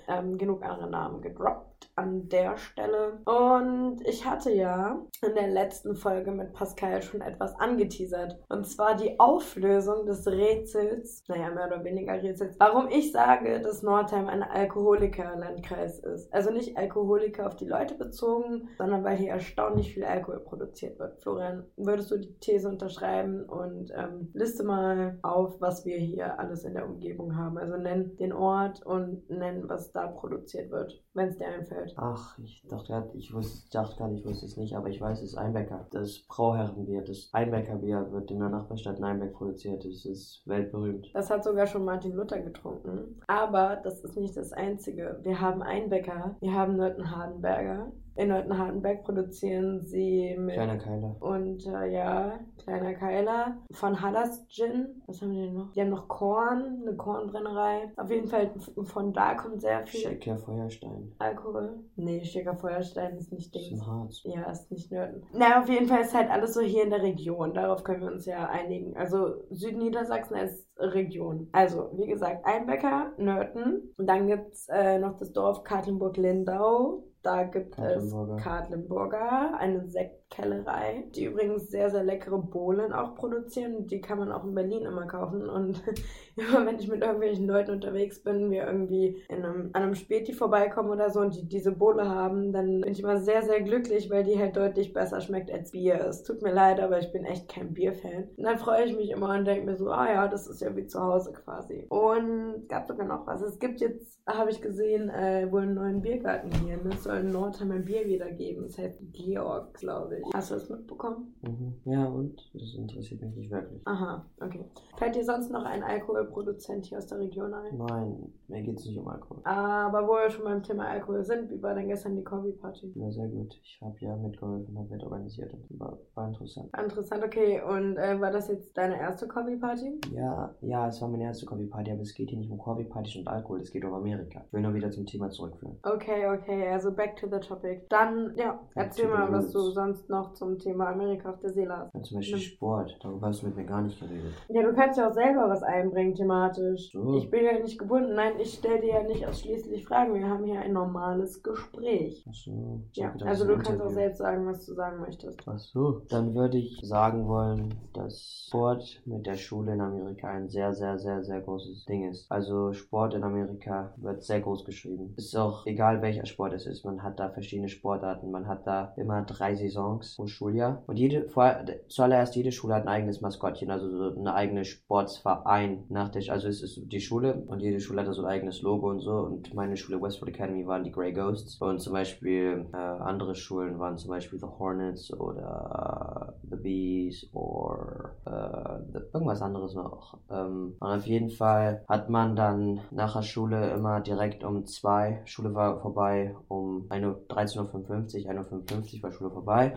Speaker 1: Ähm, genug andere Namen gedroppt an der Stelle. Und ich hatte ja in der letzten Folge mit Pascal schon etwas angeteasert. Und zwar die Auflösung des Rätsels, naja, mehr oder weniger Rätsels, warum ich sage, dass Nordheim ein Alkoholiker-Landkreis ist. Also nicht Alkoholiker auf die Leute bezogen, sondern weil hier erstaunlich viel Alkohol produziert wird. Florian, würdest du die These unterschreiben und ähm, liste mal auf, was wir hier alles in der Umgebung haben. Also nenn den Ort und nenn, was da produziert wird, wenn es dir einfällt.
Speaker 2: Ach, ich dachte, ich wusste, dachte gar nicht, ich wusste es nicht, aber ich weiß, es ist Einbecker. Das Brauherrenbier, das Einbeckerbier wird in der Nachbarstadt Einbeck produziert. Das ist weltberühmt.
Speaker 1: Das hat sogar schon Martin Luther getrunken. Aber das ist nicht das Einzige. Wir haben Einbecker, wir haben Nürten Hardenberger, in Neutenhardenberg produzieren sie mit.
Speaker 2: Kleiner Keiler.
Speaker 1: Und äh, ja, kleiner Keiler. Von Hallas Gin. Was haben die denn noch? Die haben noch Korn, eine Kornbrennerei. Auf jeden Fall von da kommt sehr viel.
Speaker 2: Stecker Feuerstein.
Speaker 1: Alkohol? Nee, Stecker Feuerstein ist nicht
Speaker 2: Ding. Ist Harz.
Speaker 1: Ja, ist nicht Nörten. Na, auf jeden Fall ist halt alles so hier in der Region. Darauf können wir uns ja einigen. Also Südniedersachsen als Region. Also, wie gesagt, Einbecker, Nörten. Dann gibt es äh, noch das Dorf Katlenburg-Lindau. Da gibt es Kadlenburger, eine Sektkellerei, die übrigens sehr, sehr leckere Bohlen auch produzieren. Die kann man auch in Berlin immer kaufen. Und immer wenn ich mit irgendwelchen Leuten unterwegs bin, wir irgendwie in einem, an einem Späti vorbeikommen oder so und die diese Bohle haben, dann bin ich immer sehr, sehr glücklich, weil die halt deutlich besser schmeckt als Bier. Es tut mir leid, aber ich bin echt kein Bierfan. Und dann freue ich mich immer und denke mir so, ah ja, das ist ja wie zu Hause quasi. Und es gab sogar noch was. Es gibt jetzt, habe ich gesehen, äh, wohl einen neuen Biergarten hier. Ne? soll in Nordheim ein Bier wiedergeben. Es heißt Georg, glaube ich. Hast du das mitbekommen?
Speaker 2: Mhm. Ja, und? Das interessiert mich nicht wirklich.
Speaker 1: Aha, okay. Fällt dir sonst noch ein Alkoholproduzent hier aus der Region ein?
Speaker 2: Nein, mir geht es nicht um Alkohol.
Speaker 1: Aber wo wir schon beim Thema Alkohol sind, wie war denn gestern die Coffee-Party?
Speaker 2: Ja, sehr gut. Ich habe ja mitgeholfen, habe mit organisiert. War, war interessant.
Speaker 1: Interessant, okay. Und äh, war das jetzt deine erste Coffee-Party?
Speaker 2: Ja, ja, es war meine erste Coffee-Party, aber es geht hier nicht um Coffee-Partys und Alkohol, es geht um Amerika. Ich will nur wieder zum Thema zurückführen.
Speaker 1: Okay, okay, also back to the topic. Dann, ja, erzähl mal, was du sonst noch zum Thema Amerika auf der Seele hast.
Speaker 2: Ja, zum Beispiel Nimm. Sport, darüber hast du mit mir gar nicht geredet.
Speaker 1: Ja, du kannst ja auch selber was einbringen thematisch. So. Ich bin ja nicht gebunden. Nein, ich stelle dir ja nicht ausschließlich Fragen. Wir haben hier ein normales Gespräch.
Speaker 2: Ach so.
Speaker 1: Ja, also du kannst auch selbst sagen, was du sagen möchtest.
Speaker 2: Ach so. Dann würde ich sagen wollen, dass Sport mit der Schule in Amerika ein sehr, sehr, sehr, sehr großes Ding ist. Also Sport in Amerika wird sehr groß geschrieben. Es ist auch egal, welcher Sport es ist. Man hat da verschiedene Sportarten. Man hat da immer drei Saisons pro Schuljahr. Und jede, vor, zuallererst jede Schule hat ein eigenes Maskottchen, also so eine eigene Sportsverein nach der, also es ist die Schule und jede Schule hat da so ein eigenes Logo und so. Und meine Schule Westwood Academy waren die Grey Ghosts. Und zum Beispiel äh, andere Schulen waren zum Beispiel The Hornets oder uh, The Bees oder uh, irgendwas anderes noch. Ähm, und auf jeden Fall hat man dann nach der Schule immer direkt um zwei, Schule war vorbei um 13.55 Uhr, 1.55 Uhr war Schule vorbei.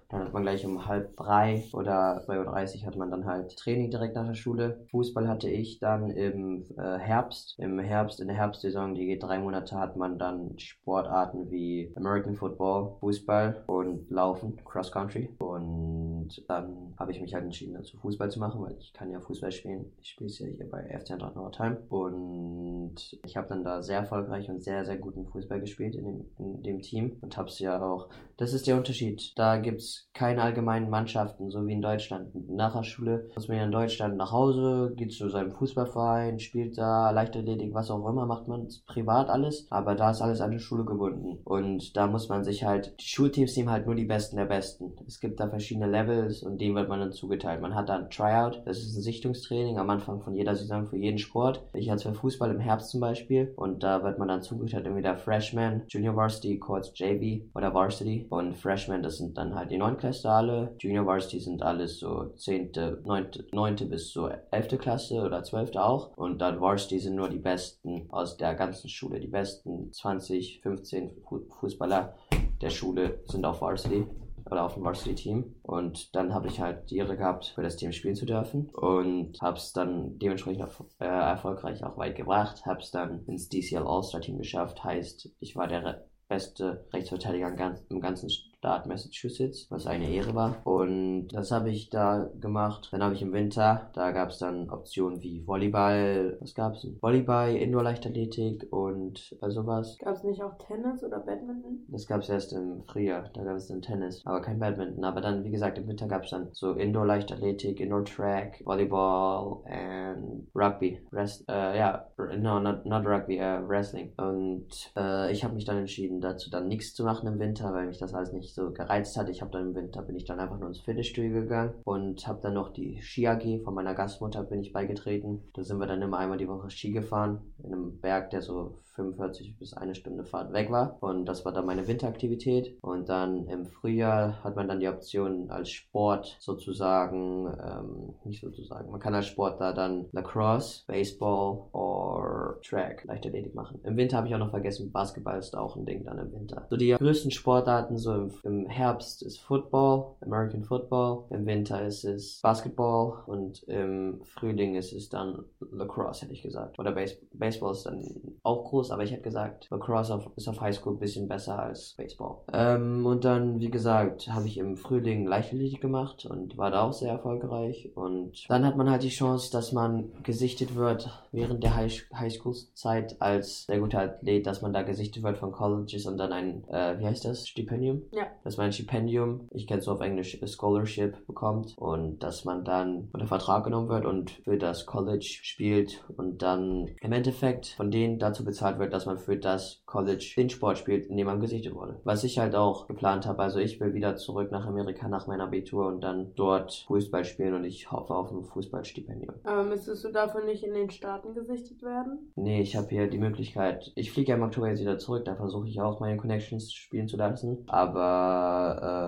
Speaker 2: Dann hat man gleich um halb drei oder 2.30 Uhr hat man dann halt Training direkt nach der Schule. Fußball hatte ich dann im äh, Herbst. Im Herbst, in der Herbstsaison, die geht drei Monate, hat man dann Sportarten wie American Football, Fußball und Laufen, Cross Country. Und dann habe ich mich halt entschieden, dazu Fußball zu machen, weil ich kann ja Fußball spielen. Ich spiele es ja hier bei FC Eintracht Nordheim. Und ich habe dann da sehr erfolgreich und sehr, sehr guten Fußball gespielt in dem, in dem Team und habe es ja auch Das ist der Unterschied. Da gibt's keine allgemeinen Mannschaften, so wie in Deutschland. Nach der Schule muss man ja in Deutschland nach Hause, geht zu seinem Fußballverein, spielt da Leichtathletik, was auch immer, macht man privat alles. Aber da ist alles an die Schule gebunden. Und da muss man sich halt, die Schulteams nehmen halt nur die Besten der Besten. Es gibt da verschiedene Levels und dem wird man dann zugeteilt. Man hat da ein Tryout, das ist ein Sichtungstraining am Anfang von jeder Saison für jeden Sport. Ich hatte für Fußball im Herbst zum Beispiel und da wird man dann zugeteilt, entweder Freshman, Junior Varsity, kurz JV oder Varsity. Und Freshman, das sind dann halt die Neunklässler alle. Junior Varsity sind alles so 10., 9., 9. bis so 11. Klasse oder 12. auch. Und dann Varsity sind nur die Besten aus der ganzen Schule. Die besten 20, 15 Fußballer der Schule sind auf Varsity oder auf dem Varsity-Team. Und dann habe ich halt die Ehre gehabt, für das Team spielen zu dürfen. Und habe es dann dementsprechend auch, äh, erfolgreich auch weit gebracht. Habe es dann ins DCL All-Star-Team geschafft. Heißt, ich war der beste Rechtsverteidiger im ganzen Staat Massachusetts, was eine Ehre war. Und das habe ich da gemacht. Dann habe ich im Winter, da gab es dann Optionen wie Volleyball, was gab es? Volleyball, Indoor-Leichtathletik und äh, sowas.
Speaker 1: Gab es nicht auch Tennis oder Badminton?
Speaker 2: Das gab es erst im Frühjahr, da gab es dann Tennis, aber kein Badminton. Aber dann, wie gesagt, im Winter gab es dann so Indoor-Leichtathletik, Indoor-Track, Volleyball und Rugby. Rest, äh, ja, no, not, not Rugby, äh, Wrestling. Und äh, ich habe mich dann entschieden, dazu dann nichts zu machen im Winter, weil mich das alles nicht so gereizt hat. Ich habe dann im Winter bin ich dann einfach nur ins Fitnessstudio gegangen und habe dann noch die Ski AG von meiner Gastmutter bin ich beigetreten. Da sind wir dann immer einmal die Woche Ski gefahren in einem Berg, der so 45 bis eine Stunde Fahrt weg war. Und das war dann meine Winteraktivität. Und dann im Frühjahr hat man dann die Option als Sport sozusagen, ähm, nicht sozusagen, man kann als Sport da dann Lacrosse, Baseball oder Track, Leichtathletik machen. Im Winter habe ich auch noch vergessen, Basketball ist auch ein Ding dann im Winter. So die größten Sportarten so im, im Herbst ist Football, American Football. Im Winter ist es Basketball und im Frühling ist es dann Lacrosse, hätte ich gesagt. Oder Base Baseball ist dann auch groß aber ich hätte gesagt, Lacrosse auf, ist auf Highschool ein bisschen besser als Baseball. Ähm, und dann, wie gesagt, habe ich im Frühling Leichtathletik gemacht und war da auch sehr erfolgreich. Und dann hat man halt die Chance, dass man gesichtet wird während der High Highschool-Zeit als sehr guter Athlet, dass man da gesichtet wird von Colleges und dann ein, äh, wie heißt das, Stipendium?
Speaker 1: Ja.
Speaker 2: Dass man ein Stipendium, ich kenne es so auf Englisch, Scholarship bekommt und dass man dann unter Vertrag genommen wird und für das College spielt und dann im Endeffekt von denen dazu bezahlt bezahlt wird, dass man für das College den Sport spielt, in dem man gesichtet wurde. Was ich halt auch geplant habe, also ich will wieder zurück nach Amerika nach meinem Abitur und dann dort Fußball spielen und ich hoffe auf ein Fußballstipendium.
Speaker 1: Aber müsstest du dafür nicht in den Staaten gesichtet werden?
Speaker 2: Nee, ich habe hier die Möglichkeit, ich fliege ja im Oktober jetzt wieder zurück, da versuche ich auch meine Connections spielen zu lassen, aber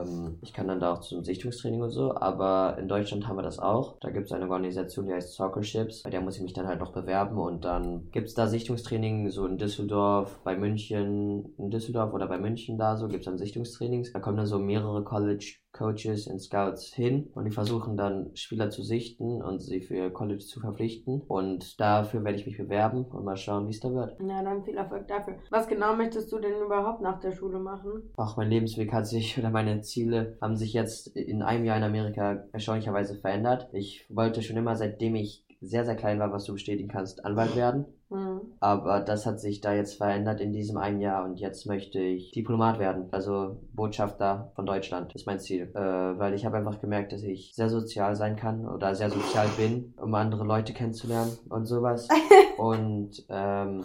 Speaker 2: ähm, ich kann dann da auch zum Sichtungstraining und so, aber in Deutschland haben wir das auch. Da gibt es eine Organisation, die heißt Soccer Ships, bei der muss ich mich dann halt noch bewerben und dann gibt es da Sichtungstraining so in Düsseldorf, bei München, in Düsseldorf oder bei München da so, gibt es dann Sichtungstrainings. Da kommen dann so mehrere College Coaches und Scouts hin und die versuchen dann Spieler zu sichten und sie für ihr College zu verpflichten. Und dafür werde ich mich bewerben und mal schauen, wie es da wird.
Speaker 1: Na dann viel Erfolg dafür. Was genau möchtest du denn überhaupt nach der Schule machen?
Speaker 2: Ach, mein Lebensweg hat sich oder meine Ziele haben sich jetzt in einem Jahr in Amerika erstaunlicherweise verändert. Ich wollte schon immer, seitdem ich sehr, sehr klein war, was du bestätigen kannst, Anwalt werden. Mhm. Aber das hat sich da jetzt verändert in diesem einen Jahr und jetzt möchte ich Diplomat werden, also Botschafter von Deutschland, ist mein Ziel. Äh, weil ich habe einfach gemerkt, dass ich sehr sozial sein kann oder sehr sozial bin, um andere Leute kennenzulernen und sowas. und ähm,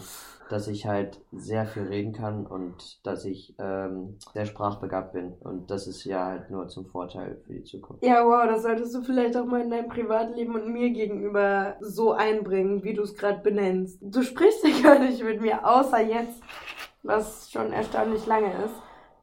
Speaker 2: dass ich halt sehr viel reden kann und dass ich ähm, sehr sprachbegabt bin. Und das ist ja halt nur zum Vorteil für die Zukunft.
Speaker 1: Ja, wow, das solltest du vielleicht auch mal in deinem Privatleben und mir gegenüber so einbringen, wie du es gerade benennst. Du sprichst ja gar nicht mit mir, außer jetzt, was schon erstaunlich lange ist.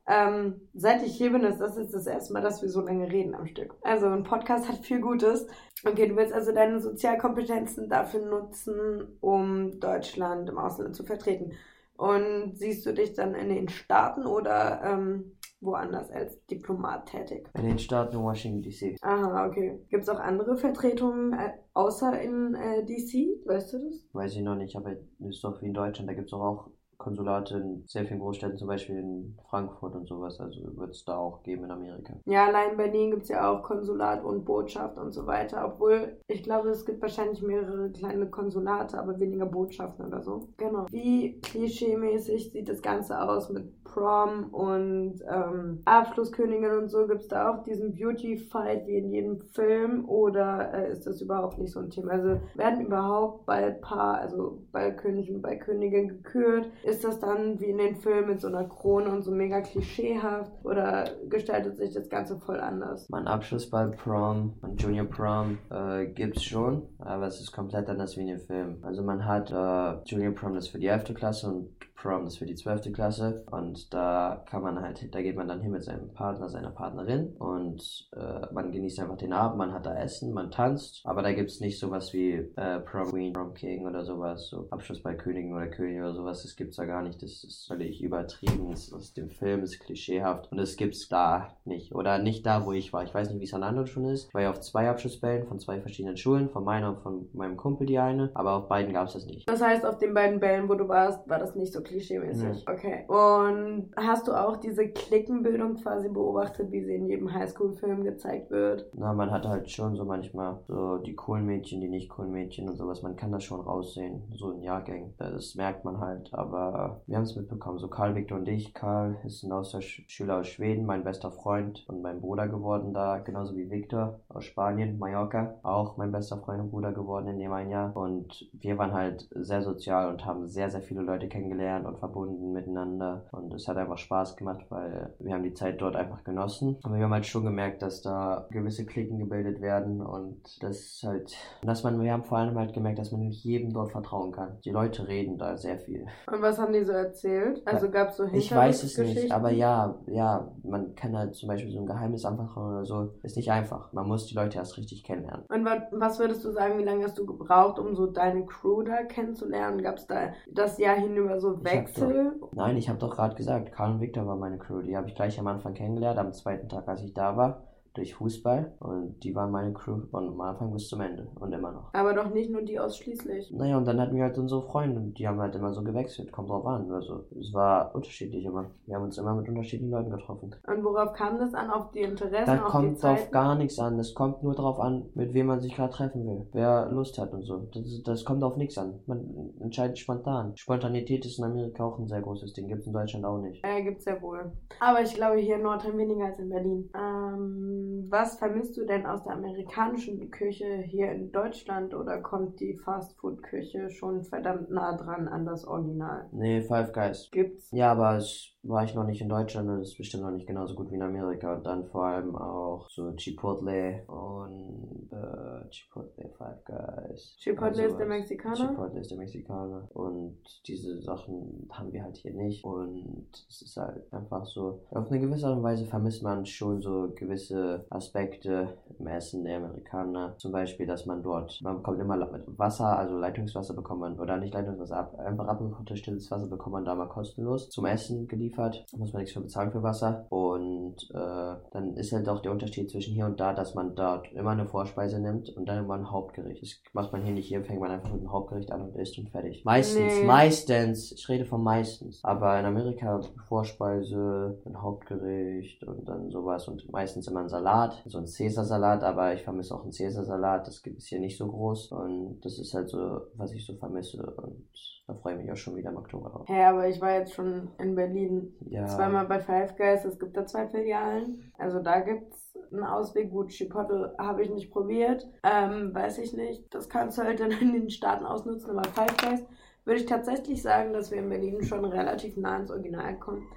Speaker 1: Ähm, seit ich hier bin, ist das jetzt das erste Mal, dass wir so lange reden am Stück. Also ein Podcast hat viel Gutes. Okay, du willst also deine Sozialkompetenzen dafür nutzen, um Deutschland im Ausland zu vertreten. Und siehst du dich dann in den Staaten oder ähm, woanders als Diplomat tätig?
Speaker 2: In den Staaten Washington DC.
Speaker 1: Aha, okay. Gibt es auch andere Vertretungen äh, außer in äh, DC? Weißt du das?
Speaker 2: Weiß ich noch nicht, aber ist doch wie in Deutschland, da gibt es auch Konsulate in sehr vielen Großstädten, zum Beispiel in Frankfurt und sowas. Also wird es da auch geben in Amerika.
Speaker 1: Ja, allein in Berlin gibt es ja auch Konsulat und Botschaft und so weiter. Obwohl, ich glaube, es gibt wahrscheinlich mehrere kleine Konsulate, aber weniger Botschaften oder so. Genau. Wie klischee-mäßig sieht das Ganze aus mit Prom und ähm, Abschlusskönigin und so, gibt es da auch diesen Beauty-Fight wie in jedem Film oder äh, ist das überhaupt nicht so ein Thema? Also werden überhaupt bei Paar, also bei König und bei Königin gekürt? Ist das dann wie in den Filmen mit so einer Krone und so mega klischeehaft oder gestaltet sich das Ganze voll anders?
Speaker 2: Mein Abschlussball Prom und Junior Prom äh, gibt's schon, aber es ist komplett anders wie in den Filmen. Also man hat äh, Junior Prom das für die 11. Klasse und Prom ist für die 12. Klasse und da kann man halt, da geht man dann hin mit seinem Partner, seiner Partnerin und äh, man genießt einfach den Abend, man hat da Essen, man tanzt, aber da gibt es nicht sowas wie äh, Prom Queen, Prom King oder sowas, so Abschluss bei Königen oder Königin oder sowas, das gibt's da gar nicht, das ist völlig übertrieben, das ist aus dem Film, ist klischeehaft und das gibt's da nicht oder nicht da, wo ich war. Ich weiß nicht, wie es an anderen Schulen ist. Ich war ja auf zwei Abschlussbällen von zwei verschiedenen Schulen, von meiner und von meinem Kumpel die eine, aber auf beiden gab es das nicht.
Speaker 1: Das heißt, auf den beiden Bällen, wo du warst, war das nicht so klischeemäßig. Okay. Und hast du auch diese Klickenbildung quasi beobachtet, wie sie in jedem Highschool-Film gezeigt wird?
Speaker 2: Na, man hat halt schon so manchmal so die coolen Mädchen, die nicht coolen Mädchen und sowas. Man kann das schon raussehen, so in Jahrgängen. Das merkt man halt. Aber wir haben es mitbekommen. So Karl, Victor und ich. Karl ist ein Austauschschüler aus Schweden, mein bester Freund und mein Bruder geworden da, genauso wie Victor aus Spanien, Mallorca, auch mein bester Freund und Bruder geworden in dem ein Jahr. Und wir waren halt sehr sozial und haben sehr, sehr viele Leute kennengelernt und verbunden miteinander. Und es hat einfach Spaß gemacht, weil wir haben die Zeit dort einfach genossen. Aber wir haben halt schon gemerkt, dass da gewisse Klicken gebildet werden und das halt, dass man, wir haben vor allem halt gemerkt, dass man nicht jedem dort vertrauen kann. Die Leute reden da sehr viel.
Speaker 1: Und was haben die so erzählt? Also gab es so
Speaker 2: Ich weiß es nicht, aber ja, ja, man kann halt zum Beispiel so ein Geheimnis anfachen oder so. Ist nicht einfach. Man muss die Leute erst richtig kennenlernen.
Speaker 1: Und was würdest du sagen, wie lange hast du gebraucht, um so deine Crew da kennenzulernen? Gab es da das Jahr hinüber so Wechsel?
Speaker 2: Doch, nein, ich habe doch gerade gesagt, Karl und Victor war meine Crew. Die habe ich gleich am Anfang kennengelernt, am zweiten Tag, als ich da war durch Fußball und die waren meine Crew von Anfang bis zum Ende und immer noch.
Speaker 1: Aber doch nicht nur die ausschließlich.
Speaker 2: Naja, und dann hatten wir halt unsere Freunde und die haben halt immer so gewechselt, kommt drauf an. Also es war unterschiedlich immer. Wir haben uns immer mit unterschiedlichen Leuten getroffen.
Speaker 1: Und worauf kam das an? Auf die Interessen?
Speaker 2: Da kommt auf gar nichts an. Es kommt nur drauf an, mit wem man sich gerade treffen will. Wer Lust hat und so. Das, das kommt auf nichts an. Man entscheidet spontan. Spontanität ist in Amerika auch ein sehr großes Ding. Gibt es in Deutschland auch nicht.
Speaker 1: Ja, gibt es ja wohl. Aber ich glaube hier in Nordrhein weniger als in Berlin. Ähm was vermisst du denn aus der amerikanischen Küche hier in Deutschland oder kommt die Fastfood-Küche schon verdammt nah dran an das Original?
Speaker 2: Nee, Five Guys.
Speaker 1: Gibt's?
Speaker 2: Ja, aber es war ich noch nicht in Deutschland und ist bestimmt noch nicht genauso gut wie in Amerika. Und dann vor allem auch so Chipotle und äh, Chipotle Five Guys.
Speaker 1: Chipotle also ist der Mexikaner?
Speaker 2: Chipotle ist der Mexikaner. Und diese Sachen haben wir halt hier nicht. Und es ist halt einfach so, auf eine gewisse Art und Weise vermisst man schon so gewisse Aspekte im Essen der Amerikaner. Zum Beispiel, dass man dort, man bekommt immer Wasser, also Leitungswasser bekommt man, oder nicht Leitungswasser, einfach abgekochtes stilles Wasser bekommt man da mal kostenlos zum Essen geliefert geliefert, muss man nichts für bezahlen für Wasser. Und äh, dann ist halt auch der Unterschied zwischen hier und da, dass man dort immer eine Vorspeise nimmt und dann immer ein Hauptgericht. Das macht man hier nicht. Hier fängt man einfach mit einem Hauptgericht an und isst und fertig. Meistens, nee. meistens, ich rede von meistens. Aber in Amerika Vorspeise, ein Hauptgericht und dann sowas und meistens immer ein Salat, so ein Caesar-Salat, aber ich vermisse auch einen Caesar-Salat. Das gibt es hier nicht so groß und das ist halt so, was ich so vermisse und da freue ich mich auch schon wieder im Oktober drauf.
Speaker 1: Hä, hey, aber ich war jetzt schon in Berlin
Speaker 2: ja.
Speaker 1: zweimal bei Five Guys. Es gibt da zwei Filialen. Also da gibt es einen Ausweg. Gut, Chipotle habe ich nicht probiert. Ähm, weiß ich nicht. Das kannst du halt dann in den Staaten ausnutzen. Aber Five Guys würde ich tatsächlich sagen, dass wir in Berlin schon relativ nah ins Original kommen.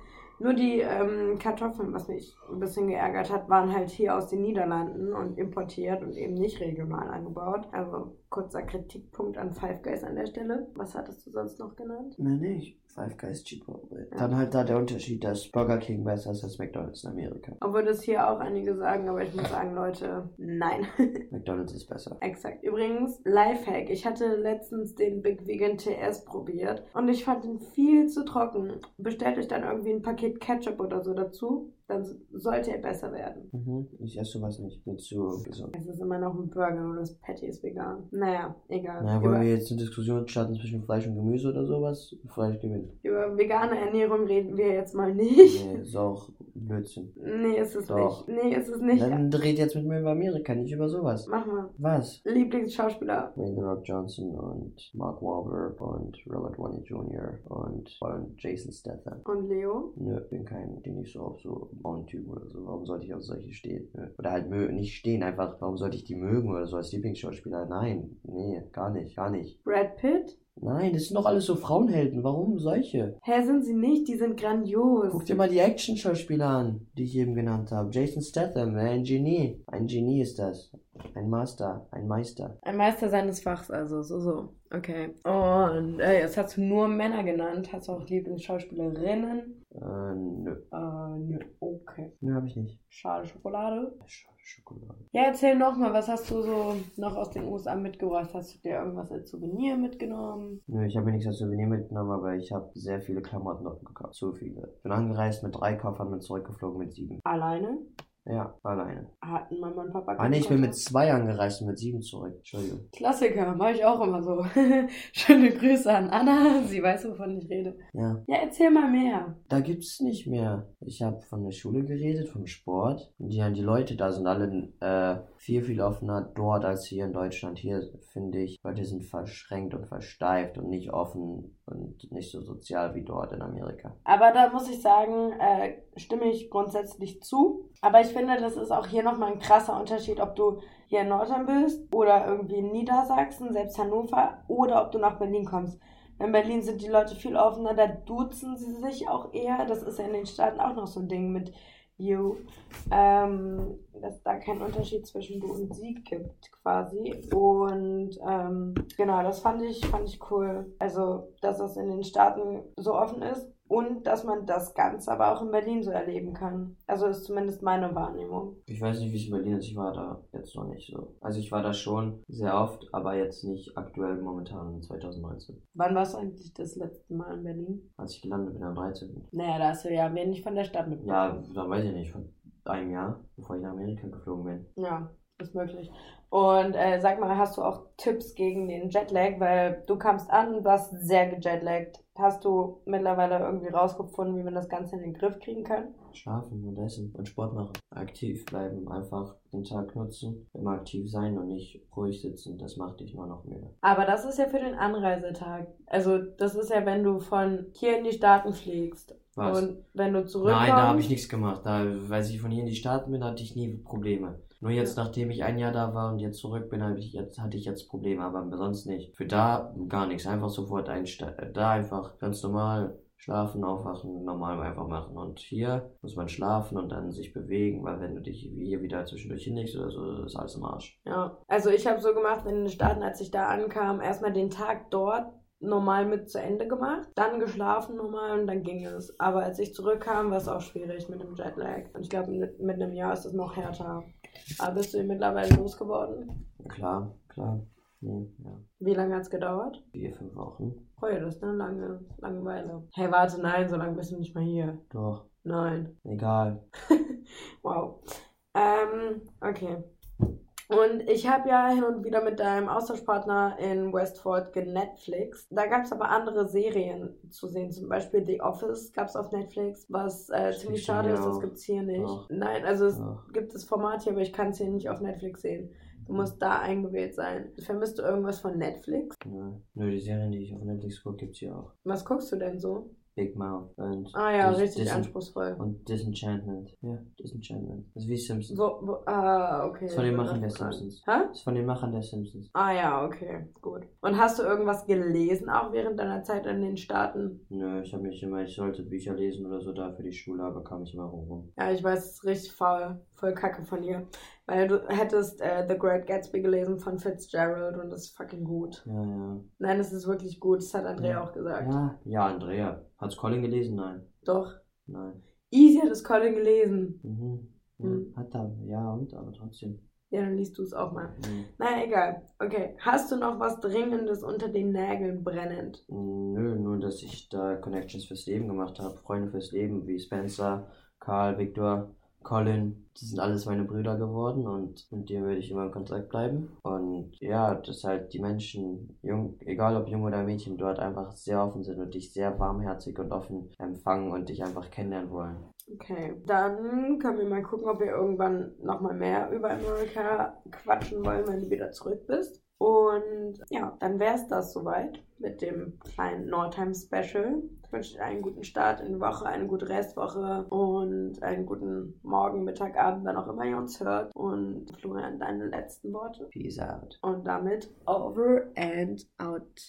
Speaker 1: Nur die ähm, Kartoffeln, was mich ein bisschen geärgert hat, waren halt hier aus den Niederlanden und importiert und eben nicht regional angebaut. Also kurzer Kritikpunkt an Five Guys an der Stelle. Was hattest du sonst noch genannt?
Speaker 2: Nee, nicht. Five Guys Chipotle. Ja. Dann halt da der Unterschied, dass Burger King besser ist als McDonalds in Amerika.
Speaker 1: Obwohl das hier auch einige sagen, aber ich muss sagen, Leute, nein.
Speaker 2: McDonalds ist besser.
Speaker 1: Exakt. Übrigens, Lifehack. Ich hatte letztens den Big Vegan TS probiert und ich fand ihn viel zu trocken. Bestellt euch dann irgendwie ein Paket Ketchup oder so dazu dann sollte er besser werden.
Speaker 2: Mhm. Ich esse sowas nicht. Mir zu gesund.
Speaker 1: Es ist immer noch ein Burger und das Patty ist vegan. Naja, egal.
Speaker 2: Na, wollen
Speaker 1: über,
Speaker 2: wir jetzt eine Diskussion starten zwischen Fleisch und Gemüse oder sowas? Fleisch gewinnt.
Speaker 1: über vegane Ernährung reden wir jetzt mal nicht.
Speaker 2: Nee, ist auch Blödsinn.
Speaker 1: Nee, ist es
Speaker 2: Doch.
Speaker 1: nicht. Nee, ist es nicht.
Speaker 2: Dann red jetzt mit mir über Amerika, nicht über sowas.
Speaker 1: Mach mal.
Speaker 2: Was?
Speaker 1: Lieblingsschauspieler.
Speaker 2: Wayne The Rock Johnson und Mark Wahlberg und Robert Downey Jr. und, und Jason Statham.
Speaker 1: Und Leo.
Speaker 2: Nö, bin kein, bin nicht so auf so Frauentypen oder so. Warum sollte ich auf solche stehen? Nö. Oder halt mö nicht stehen, einfach, warum sollte ich die mögen oder so als Lieblingsschauspieler? Nein, nee, gar nicht, gar nicht.
Speaker 1: Brad Pitt.
Speaker 2: Nein, das sind doch alles so Frauenhelden. Warum solche?
Speaker 1: Hä, sind sie nicht? Die sind grandios.
Speaker 2: Guck dir mal die Action-Schauspieler an, die ich eben genannt habe. Jason Statham, ein Genie. Ein Genie ist das. Ein Master, ein Meister.
Speaker 1: Ein Meister seines Fachs, also so, so. Okay. Und äh, jetzt hast du nur Männer genannt. Hast du auch Lieblingsschauspielerinnen?
Speaker 2: Äh, nö.
Speaker 1: Äh, nö. Okay.
Speaker 2: Nö, hab ich nicht.
Speaker 1: Schade Schokolade.
Speaker 2: Sch Schokolade.
Speaker 1: Ja, erzähl noch mal, was hast du so noch aus den USA mitgebracht? Hast du dir irgendwas als Souvenir mitgenommen?
Speaker 2: Nö, ich habe mir nichts als Souvenir mitgenommen, aber ich habe sehr viele Klamotten gekauft. Zu viele. Bin angereist mit drei Koffern, bin zurückgeflogen mit sieben.
Speaker 1: Alleine?
Speaker 2: Ja, alleine.
Speaker 1: Hatten Mama und Papa
Speaker 2: Ah nee, ich bin mit zwei angereist und mit sieben zurück. Entschuldigung.
Speaker 1: Klassiker, mache ich auch immer so. Schöne Grüße an Anna, sie weiß, wovon ich rede.
Speaker 2: Ja.
Speaker 1: Ja, erzähl mal mehr.
Speaker 2: Da gibt's nicht mehr. Ich habe von der Schule geredet, vom Sport. Und die, die Leute da sind alle äh, viel, viel offener dort als hier in Deutschland. Hier finde ich, Leute sind verschränkt und versteift und nicht offen und nicht so sozial wie dort in Amerika.
Speaker 1: Aber da muss ich sagen, äh, stimme ich grundsätzlich zu. Aber ich finde, das ist auch hier nochmal ein krasser Unterschied, ob du hier in Nordrhein bist oder irgendwie in Niedersachsen, selbst Hannover, oder ob du nach Berlin kommst. In Berlin sind die Leute viel offener, da duzen sie sich auch eher. Das ist ja in den Staaten auch noch so ein Ding mit you. Ähm, dass da keinen Unterschied zwischen du und sie gibt, quasi. Und ähm, genau, das fand ich, fand ich cool. Also, dass das in den Staaten so offen ist und dass man das Ganze aber auch in Berlin so erleben kann. Also ist zumindest meine Wahrnehmung.
Speaker 2: Ich weiß nicht, wie es in Berlin ist. Ich war da jetzt noch nicht so. Also ich war da schon sehr oft, aber jetzt nicht aktuell momentan 2019.
Speaker 1: Wann warst du eigentlich das letzte Mal in Berlin?
Speaker 2: Als ich gelandet bin am 13.
Speaker 1: Naja, da hast du ja wenig von der Stadt mitbekommen.
Speaker 2: Ja, dann weiß ich nicht, von einem Jahr, bevor ich nach Amerika geflogen bin.
Speaker 1: Ja, ist möglich. Und äh, sag mal, hast du auch Tipps gegen den Jetlag? Weil du kamst an und warst sehr gejetlaggt. Hast du mittlerweile irgendwie rausgefunden, wie man das Ganze in den Griff kriegen kann?
Speaker 2: Schlafen und essen und Sport machen. Aktiv bleiben, einfach den Tag nutzen, immer aktiv sein und nicht ruhig sitzen. Das macht dich nur noch müde.
Speaker 1: Aber das ist ja für den Anreisetag. Also das ist ja, wenn du von hier in die Staaten fliegst.
Speaker 2: Was?
Speaker 1: Und wenn du zurückkommst.
Speaker 2: Nein, da habe ich nichts gemacht. Da, als ich von hier in die Staaten bin, hatte ich nie Probleme. Nur jetzt, nachdem ich ein Jahr da war und jetzt zurück bin, hatte ich jetzt, hatte ich jetzt Probleme, aber sonst nicht. Für da gar nichts. Einfach sofort einsteigen. Da einfach ganz normal schlafen, aufwachen, normal einfach machen. Und hier muss man schlafen und dann sich bewegen, weil wenn du dich hier wieder zwischendurch hinlegst oder so, ist alles im Arsch.
Speaker 1: Ja, also ich habe so gemacht in den Staaten, als ich da ankam, erstmal den Tag dort normal mit zu Ende gemacht, dann geschlafen normal und dann ging es. Aber als ich zurückkam, war es auch schwierig mit dem Jetlag. Und ich glaube, mit, mit einem Jahr ist es noch härter. Aber bist du ihn mittlerweile losgeworden?
Speaker 2: Klar, klar. Nee, ja.
Speaker 1: Wie lange hat es gedauert?
Speaker 2: Vier, fünf Wochen.
Speaker 1: Oh ja, das ist eine lange Langeweile. Hey, warte, nein, so lange bist du nicht mal hier.
Speaker 2: Doch,
Speaker 1: Nein.
Speaker 2: egal.
Speaker 1: Wow. Ähm, okay. Und ich habe ja hin und wieder mit deinem Austauschpartner in Westford genetflix. Da gab es aber andere Serien zu sehen. Zum Beispiel The Office gab es auf Netflix, was äh, ziemlich schade ist, das
Speaker 2: auch.
Speaker 1: gibt's hier nicht.
Speaker 2: Doch.
Speaker 1: Nein, also es
Speaker 2: Doch.
Speaker 1: gibt das Format hier, aber ich kann es hier nicht auf Netflix sehen. Du musst da eingewählt sein. Vermisst du irgendwas von Netflix?
Speaker 2: Nö, Nö, die Serien, die ich auf Netflix gucke, gibt's hier auch.
Speaker 1: Was guckst du denn so?
Speaker 2: Big Mouth und,
Speaker 1: Ah ja,
Speaker 2: Dis-
Speaker 1: richtig
Speaker 2: Dis-
Speaker 1: anspruchsvoll.
Speaker 2: und Disenchantment. Ja, Disenchantment. Das ist wie Simpsons.
Speaker 1: Wo, wo, ah, okay.
Speaker 2: Das ist von den Machern der. Simpsons.
Speaker 1: Hä?
Speaker 2: Das ist von den Machern der Simpsons.
Speaker 1: Ah ja, okay, gut. Und hast du irgendwas gelesen, auch während deiner Zeit in den Staaten?
Speaker 2: Nö, ich habe mich immer, ich sollte Bücher lesen oder so da für die Schule, aber kam ich immer rum.
Speaker 1: Ja, ich weiß, es ist richtig faul. Voll kacke von dir. Weil du hättest äh, The Great Gatsby gelesen von Fitzgerald und das ist fucking gut.
Speaker 2: Ja, ja.
Speaker 1: Nein, es ist wirklich gut. Das hat Andrea
Speaker 2: Ja.
Speaker 1: auch gesagt.
Speaker 2: Ja, ja, Andrea. Hat's Colin gelesen? Nein.
Speaker 1: Doch.
Speaker 2: Nein.
Speaker 1: Easy hat es Colin gelesen.
Speaker 2: Mhm. Ja,
Speaker 1: Hm.
Speaker 2: Hat er, ja, und, aber trotzdem.
Speaker 1: Ja, dann liest du es auch mal.
Speaker 2: Mhm.
Speaker 1: Naja, egal. Okay. Hast du noch was Dringendes unter den Nägeln brennend?
Speaker 2: Nö, nur dass ich da Connections fürs Leben gemacht habe. Freunde fürs Leben wie Spencer, Karl, Viktor, Colin, die sind alles meine Brüder geworden und mit denen würde ich immer in Kontakt bleiben. Und ja, dass halt die Menschen, jung, egal ob Junge oder Mädchen, dort einfach sehr offen sind und dich sehr warmherzig und offen empfangen und dich einfach kennenlernen wollen.
Speaker 1: Okay, dann können wir mal gucken, ob wir irgendwann nochmal mehr über Amerika quatschen wollen, wenn du wieder zurück bist. Und ja, dann wäre es das soweit mit dem kleinen Nordheim Special. Ich wünsche dir einen guten Start in die Woche, eine gute Restwoche und einen guten Morgen, Mittag, Abend, wann auch immer ihr uns hört. Und Florian, deine letzten Worte.
Speaker 2: Peace out.
Speaker 1: Und damit over and out.